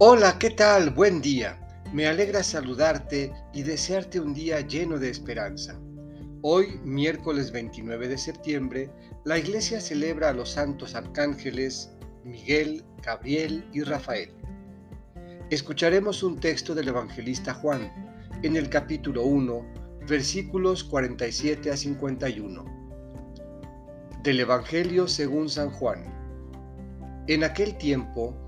Hola, ¿qué tal? Buen día. Me alegra saludarte y desearte un día lleno de esperanza. Hoy, miércoles 29 de septiembre, la iglesia celebra a los santos arcángeles Miguel, Gabriel y Rafael. Escucharemos un texto del evangelista Juan en el capítulo 1, versículos 47 a 51. Del Evangelio según San Juan. En aquel tiempo,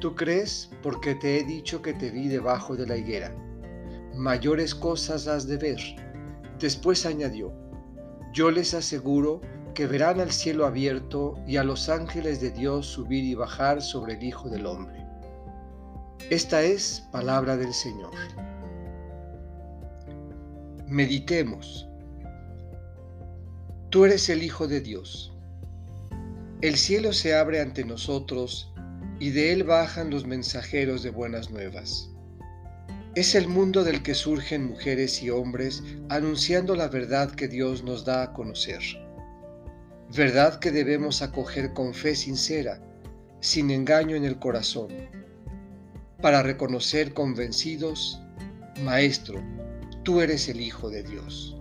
Tú crees porque te he dicho que te vi debajo de la higuera. Mayores cosas has de ver. Después añadió, yo les aseguro que verán al cielo abierto y a los ángeles de Dios subir y bajar sobre el Hijo del Hombre. Esta es palabra del Señor. Meditemos. Tú eres el Hijo de Dios. El cielo se abre ante nosotros y de él bajan los mensajeros de buenas nuevas. Es el mundo del que surgen mujeres y hombres anunciando la verdad que Dios nos da a conocer. Verdad que debemos acoger con fe sincera, sin engaño en el corazón, para reconocer convencidos, Maestro, tú eres el Hijo de Dios.